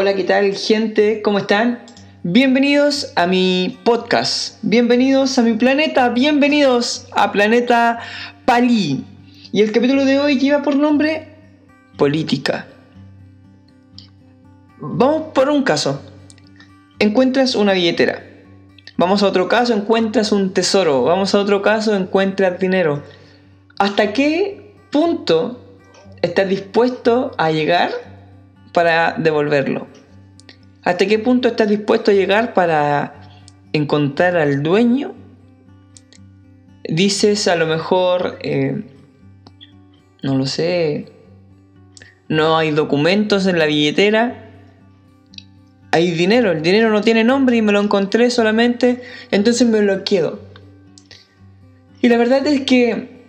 Hola, ¿qué tal gente? ¿Cómo están? Bienvenidos a mi podcast, bienvenidos a mi planeta, bienvenidos a Planeta Pali. Y el capítulo de hoy lleva por nombre Política. Vamos por un caso. Encuentras una billetera. Vamos a otro caso, encuentras un tesoro. Vamos a otro caso, encuentras dinero. ¿Hasta qué punto estás dispuesto a llegar para devolverlo? ¿Hasta qué punto estás dispuesto a llegar para encontrar al dueño? Dices a lo mejor, eh, no lo sé, no hay documentos en la billetera, hay dinero, el dinero no tiene nombre y me lo encontré solamente, entonces me lo quedo. Y la verdad es que,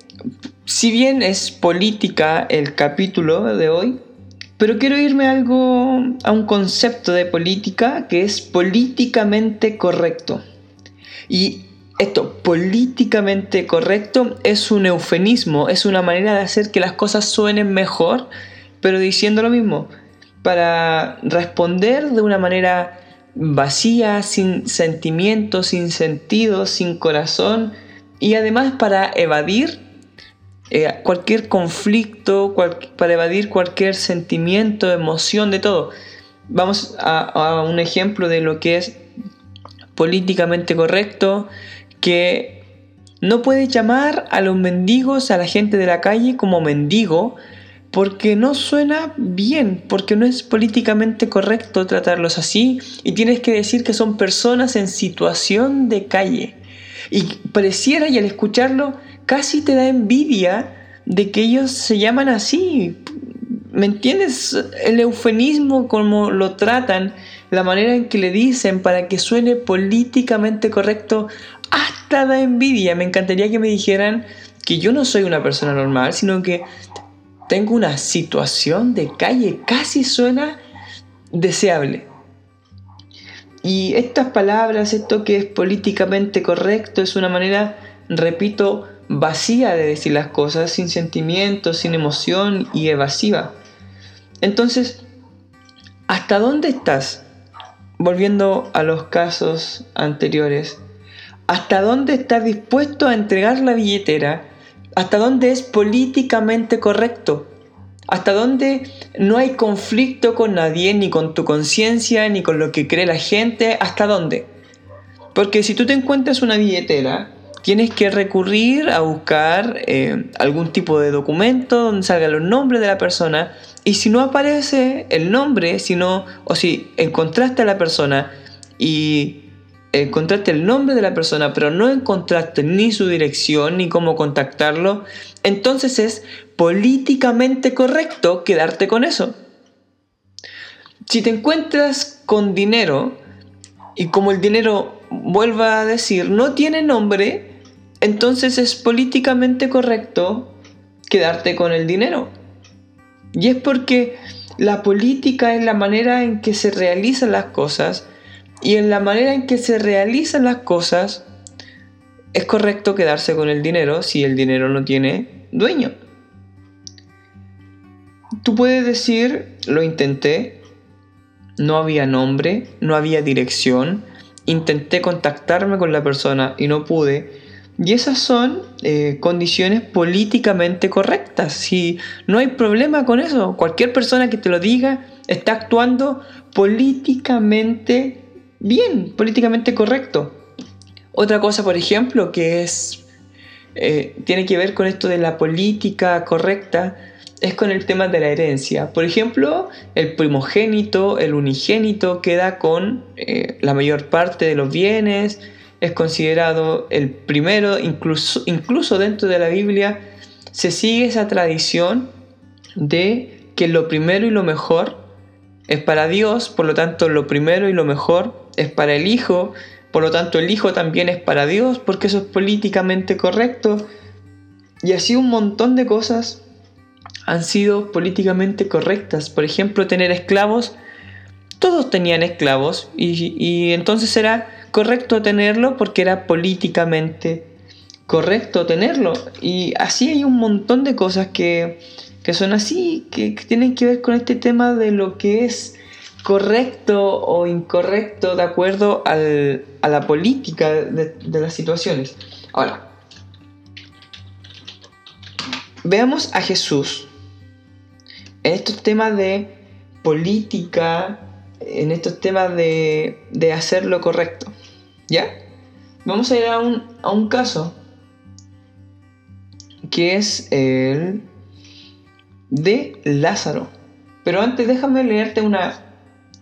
si bien es política el capítulo de hoy, pero quiero irme algo, a un concepto de política que es políticamente correcto. Y esto, políticamente correcto, es un eufemismo, es una manera de hacer que las cosas suenen mejor, pero diciendo lo mismo, para responder de una manera vacía, sin sentimiento, sin sentido, sin corazón, y además para evadir eh, cualquier conflicto, para evadir cualquier sentimiento, emoción, de todo. Vamos a, un ejemplo de lo que es políticamente correcto, que no puede llamar a los mendigos, a la gente de la calle como mendigo, porque no suena bien, porque no es políticamente correcto tratarlos así, y tienes que decir que son personas en situación de calle. Y pareciera, y al escucharlo, casi te da envidia de que ellos se llaman así. ¿Me entiendes? El eufemismo, como lo tratan, la manera en que le dicen para que suene políticamente correcto, hasta da envidia. Me encantaría que me dijeran que yo no soy una persona normal, sino que tengo una situación de calle. Casi suena deseable. Y estas palabras, esto que es políticamente correcto, es una manera, repito, vacía de decir las cosas, sin sentimientos, sin emoción y evasiva. Entonces, ¿hasta dónde estás? Volviendo a los casos anteriores, ¿hasta dónde estás dispuesto a entregar la billetera? ¿Hasta dónde es políticamente correcto? ¿Hasta dónde no hay conflicto con nadie, ni con tu conciencia, ni con lo que cree la gente? ¿Hasta dónde? Porque si tú te encuentras una billetera tienes que recurrir a buscar eh, algún tipo de documento donde salgan los nombres de la persona y si no aparece el nombre, sino, o si encontraste a la persona y encontraste el nombre de la persona, pero no encontraste ni su dirección ni cómo contactarlo, entonces es políticamente correcto quedarte con eso. Si te encuentras con dinero y como el dinero, vuelva a decir, no tiene nombre, entonces es políticamente correcto quedarte con el dinero. Y es porque la política es la manera en que se realizan las cosas y en la manera en que se realizan las cosas es correcto quedarse con el dinero si el dinero no tiene dueño. Tú puedes decir, lo intenté, no había nombre, no había dirección, intenté contactarme con la persona y no pude, y esas son eh, condiciones políticamente correctas. Si no hay problema con eso, cualquier persona que te lo diga está actuando políticamente bien, políticamente correcto. Otra cosa, por ejemplo, que es eh, tiene que ver con esto de la política correcta, es con el tema de la herencia. Por ejemplo, el primogénito, el unigénito queda con eh, la mayor parte de los bienes, es considerado el primero, incluso, incluso dentro de la Biblia se sigue esa tradición de que lo primero y lo mejor es para Dios, por lo tanto lo primero y lo mejor es para el Hijo, por lo tanto el Hijo también es para Dios, porque eso es políticamente correcto. Y así un montón de cosas han sido políticamente correctas. Por ejemplo, tener esclavos, todos tenían esclavos y, y entonces era correcto tenerlo porque era políticamente correcto tenerlo. Y así hay un montón de cosas que, son así, que, tienen que ver con este tema de lo que es correcto o incorrecto de acuerdo al, a la política de, de las situaciones. Ahora, veamos a Jesús en estos temas de política, en estos temas de, de hacer lo correcto. ¿Ya? Vamos a ir a un, a un caso que es el de Lázaro. Pero antes déjame leerte una,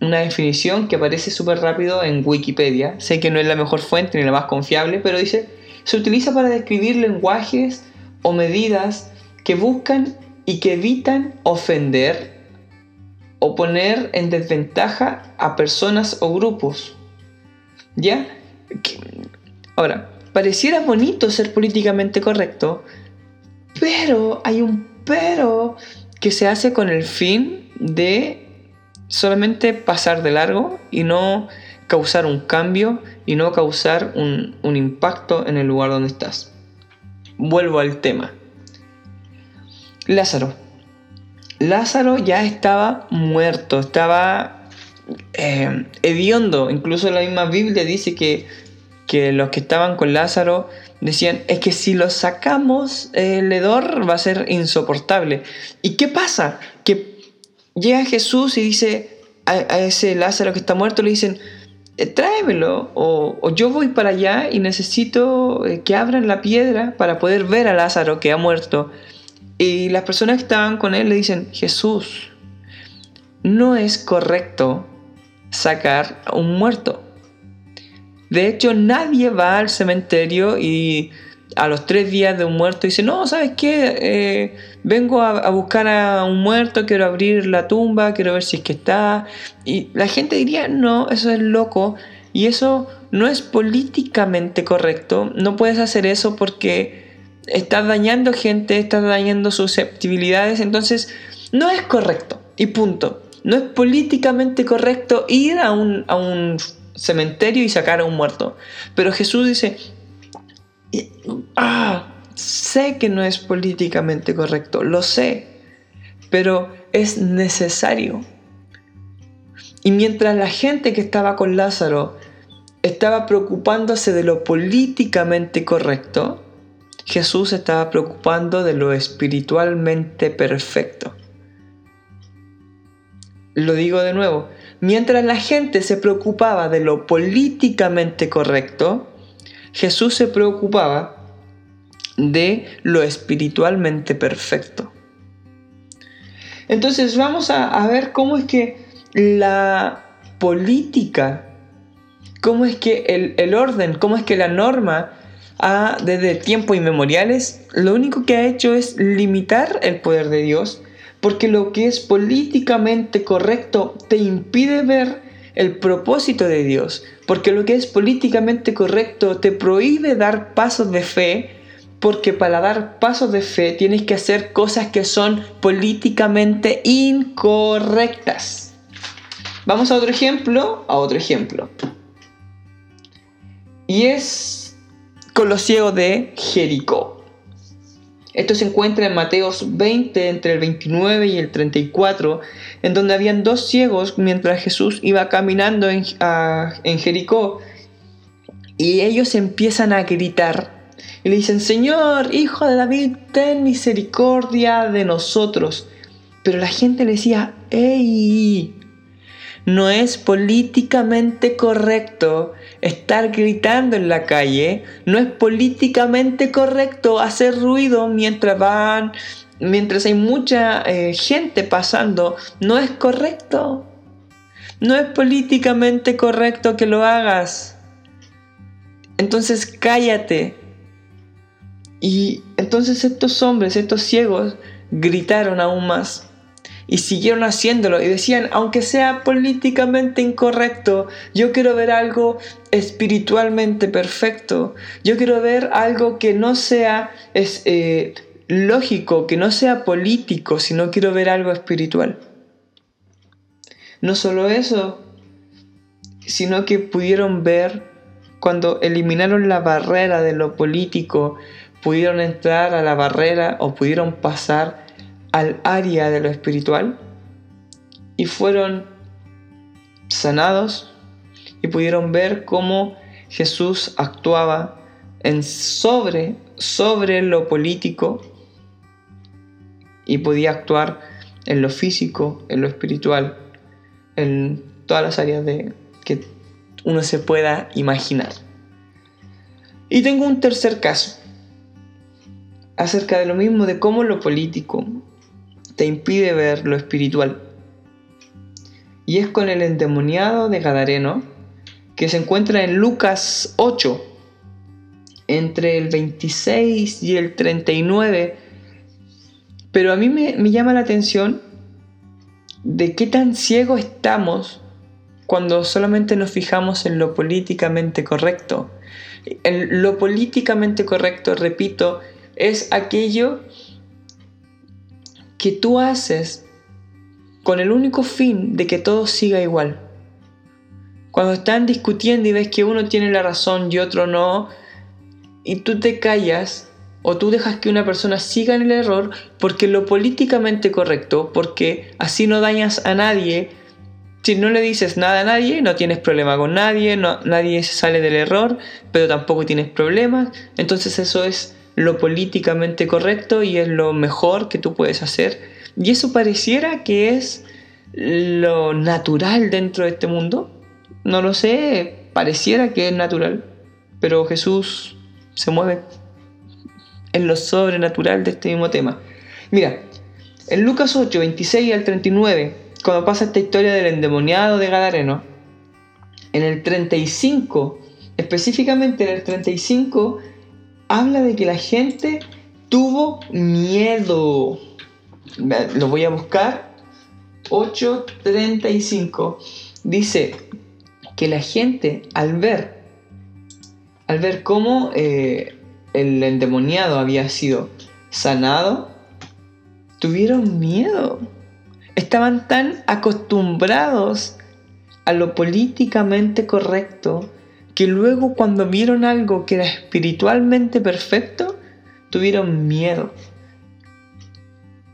una definición que aparece súper rápido en Wikipedia. Sé que no es la mejor fuente ni la más confiable, pero dice, se utiliza para describir lenguajes o medidas que buscan y que evitan ofender o poner en desventaja a personas o grupos. ¿Ya? Ahora, pareciera bonito ser políticamente correcto, pero hay un pero que se hace con el fin de solamente pasar de largo y no causar un cambio y no causar un, un impacto en el lugar donde estás. Vuelvo al tema. Lázaro. Lázaro ya estaba muerto, estaba eh, hediondo. Incluso la misma Biblia dice que, que, los que estaban con Lázaro decían, es que si lo sacamos, el hedor va a ser insoportable. ¿Y qué pasa? Que llega Jesús y dice a, ese Lázaro que está muerto, le dicen, eh, tráemelo o, o, yo voy para allá y necesito eh, que abran la piedra para poder ver a Lázaro que ha muerto. Y las personas que estaban con él le dicen, Jesús, no es correcto sacar a un muerto. De hecho, nadie va al cementerio y a los tres días de un muerto dice, no, ¿sabes qué? Eh, vengo a, a, buscar a un muerto, quiero abrir la tumba, quiero ver si es que está. Y la gente diría, no, eso es loco. Y eso no es políticamente correcto. No puedes hacer eso porque estás dañando gente, estás dañando susceptibilidades, entonces no es correcto. Y punto. No es políticamente correcto ir a un, a un cementerio y sacar a un muerto. Pero Jesús dice, ah, sé que no es políticamente correcto, lo sé, pero es necesario. Y mientras la gente que estaba con Lázaro estaba preocupándose de lo políticamente correcto, Jesús estaba preocupando de lo espiritualmente perfecto. Lo digo de nuevo, mientras la gente se preocupaba de lo políticamente correcto, Jesús se preocupaba de lo espiritualmente perfecto. Entonces vamos a, ver cómo es que la política, cómo es que el, el orden, cómo es que la norma ha, desde tiempos inmemoriales, lo único que ha hecho es limitar el poder de Dios, porque lo que es políticamente correcto te impide ver el propósito de Dios, porque lo que es políticamente correcto te prohíbe dar pasos de fe, porque para dar pasos de fe tienes que hacer cosas que son políticamente incorrectas. Vamos a otro ejemplo, a otro ejemplo. Y es con de Jericó. Esto se encuentra en Mateos 20, entre el 29 y el 34, en donde habían dos ciegos mientras Jesús iba caminando en, en Jericó. Y ellos empiezan a gritar y le dicen, Señor, hijo de David, ten misericordia de nosotros. Pero la gente le decía, ¡Ey! No es políticamente correcto estar gritando en la calle, no es políticamente correcto hacer ruido mientras van, mientras hay mucha eh, gente pasando, no es correcto. No es políticamente correcto que lo hagas. Entonces cállate. Y entonces estos hombres, estos ciegos, gritaron aún más y siguieron haciéndolo y decían, aunque sea políticamente incorrecto, yo quiero ver algo espiritualmente perfecto, yo quiero ver algo que no sea es, eh, lógico, que no sea político, sino quiero ver algo espiritual. No solo eso, sino que pudieron ver cuando eliminaron la barrera de lo político, pudieron entrar a la barrera o pudieron pasar al área de lo espiritual y fueron sanados y pudieron ver cómo Jesús actuaba en sobre, sobre lo político y podía actuar en lo físico, en lo espiritual, en todas las áreas de que uno se pueda imaginar. Y tengo un tercer caso acerca de lo mismo, de cómo lo político te impide ver lo espiritual. Y es con el endemoniado de Gadareno, que se encuentra en Lucas 8, entre el 26 y el 39. Pero a mí me, me llama la atención de qué tan ciegos estamos cuando solamente nos fijamos en lo políticamente correcto. Lo políticamente correcto, repito, es aquello que tú haces con el único fin de que todo siga igual. Cuando están discutiendo y ves que uno tiene la razón y otro no, y tú te callas o tú dejas que una persona siga en el error porque lo políticamente correcto, porque así no dañas a nadie, si no le dices nada a nadie, no tienes problema con nadie, no, nadie sale del error, pero tampoco tienes problemas, entonces eso es lo políticamente correcto y es lo mejor que tú puedes hacer. Y eso pareciera que es lo natural dentro de este mundo. No lo sé, pareciera que es natural, pero Jesús se mueve en lo sobrenatural de este mismo tema. Mira, en Lucas 8, 26 al 39, cuando pasa esta historia del endemoniado de Gadareno, en el 35, específicamente en el 35, habla de que la gente tuvo miedo. Lo voy a buscar. 8.35 dice que la gente al ver, al ver cómo eh, el endemoniado había sido sanado, tuvieron miedo. Estaban tan acostumbrados a lo políticamente correcto que luego cuando vieron algo que era espiritualmente perfecto, tuvieron miedo.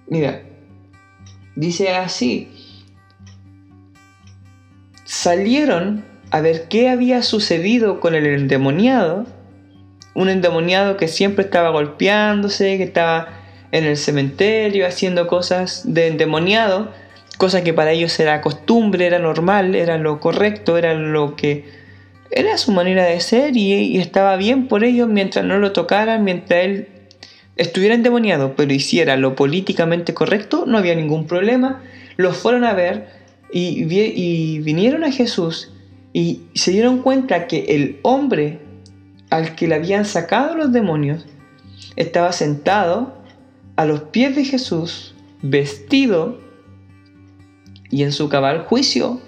Mira, dice así, salieron a ver qué había sucedido con el endemoniado, un endemoniado que siempre estaba golpeándose, que estaba en el cementerio haciendo cosas de endemoniado, cosa que para ellos era costumbre, era normal, era lo correcto, era lo que era su manera de ser y, estaba bien por ellos mientras no lo tocaran, mientras él estuviera endemoniado, pero hiciera lo políticamente correcto, no había ningún problema. Los fueron a ver y, y vinieron a Jesús y se dieron cuenta que el hombre al que le habían sacado los demonios estaba sentado a los pies de Jesús, vestido y en su cabal juicio,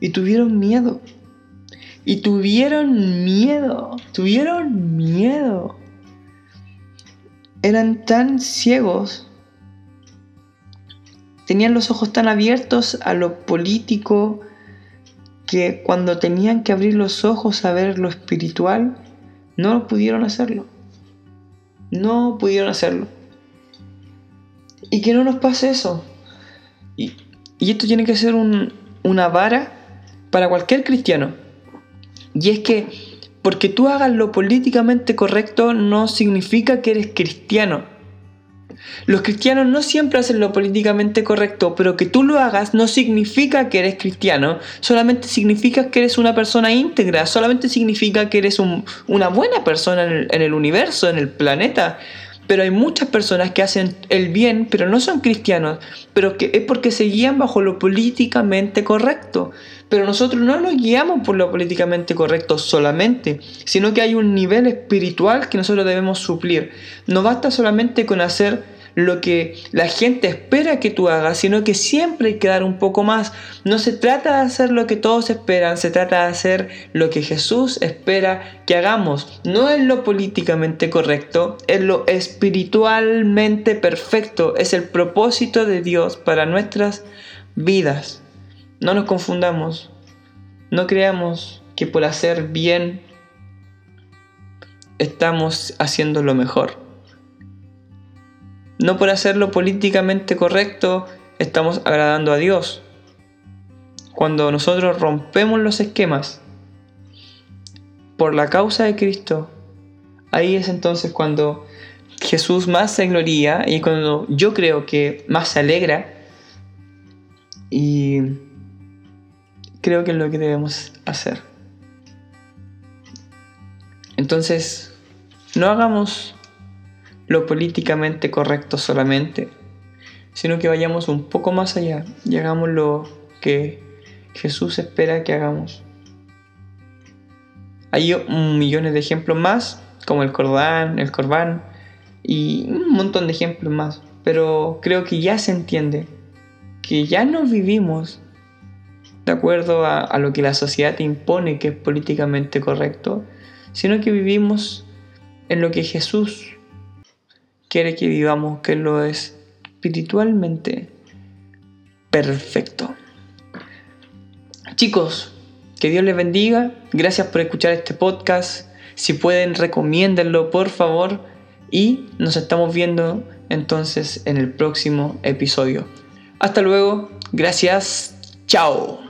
y tuvieron miedo. Y tuvieron miedo, tuvieron miedo. Eran tan ciegos, tenían los ojos tan abiertos a lo político que cuando tenían que abrir los ojos a ver lo espiritual, no pudieron hacerlo. No pudieron hacerlo. Y que no nos pase eso. Y, esto tiene que ser una vara para cualquier cristiano y es que porque tú hagas lo políticamente correcto no significa que eres cristiano. Los cristianos no siempre hacen lo políticamente correcto, pero que tú lo hagas no significa que eres cristiano, solamente significa que eres una persona íntegra, solamente significa que eres una buena persona en el, universo, en el planeta. Pero hay muchas personas que hacen el bien, pero no son cristianos, pero que es porque se guían bajo lo políticamente correcto. Pero nosotros no nos guiamos por lo políticamente correcto solamente, sino que hay un nivel espiritual que nosotros debemos suplir. No basta solamente con hacer lo que la gente espera que tú hagas, sino que siempre hay que dar un poco más. No se trata de hacer lo que todos esperan, se trata de hacer lo que Jesús espera que hagamos. No es lo políticamente correcto, es lo espiritualmente perfecto, es el propósito de Dios para nuestras vidas. No nos confundamos, no creamos que por hacer bien estamos haciendo lo mejor. No por hacerlo políticamente correcto estamos agradando a Dios. cuando nosotros rompemos los esquemas por la causa de Cristo, ahí es entonces cuando Jesús más se gloria y cuando yo creo que más se alegra y creo que es lo que debemos hacer. Entonces, no hagamos lo políticamente correcto solamente, sino que vayamos un poco más allá y hagamos lo que Jesús espera que hagamos. Hay millones de ejemplos más, como el Cordán, el Corbán y un montón de ejemplos más, pero creo que ya se entiende que ya no vivimos de acuerdo a, a lo que la sociedad impone que es políticamente correcto, sino que vivimos en lo que Jesús quiere que vivamos, que lo es espiritualmente perfecto. Chicos, que Dios les bendiga. Gracias por escuchar este podcast. Si pueden, recomiéndenlo, por favor. Y nos estamos viendo entonces en el próximo episodio. Hasta luego. Gracias. Chao.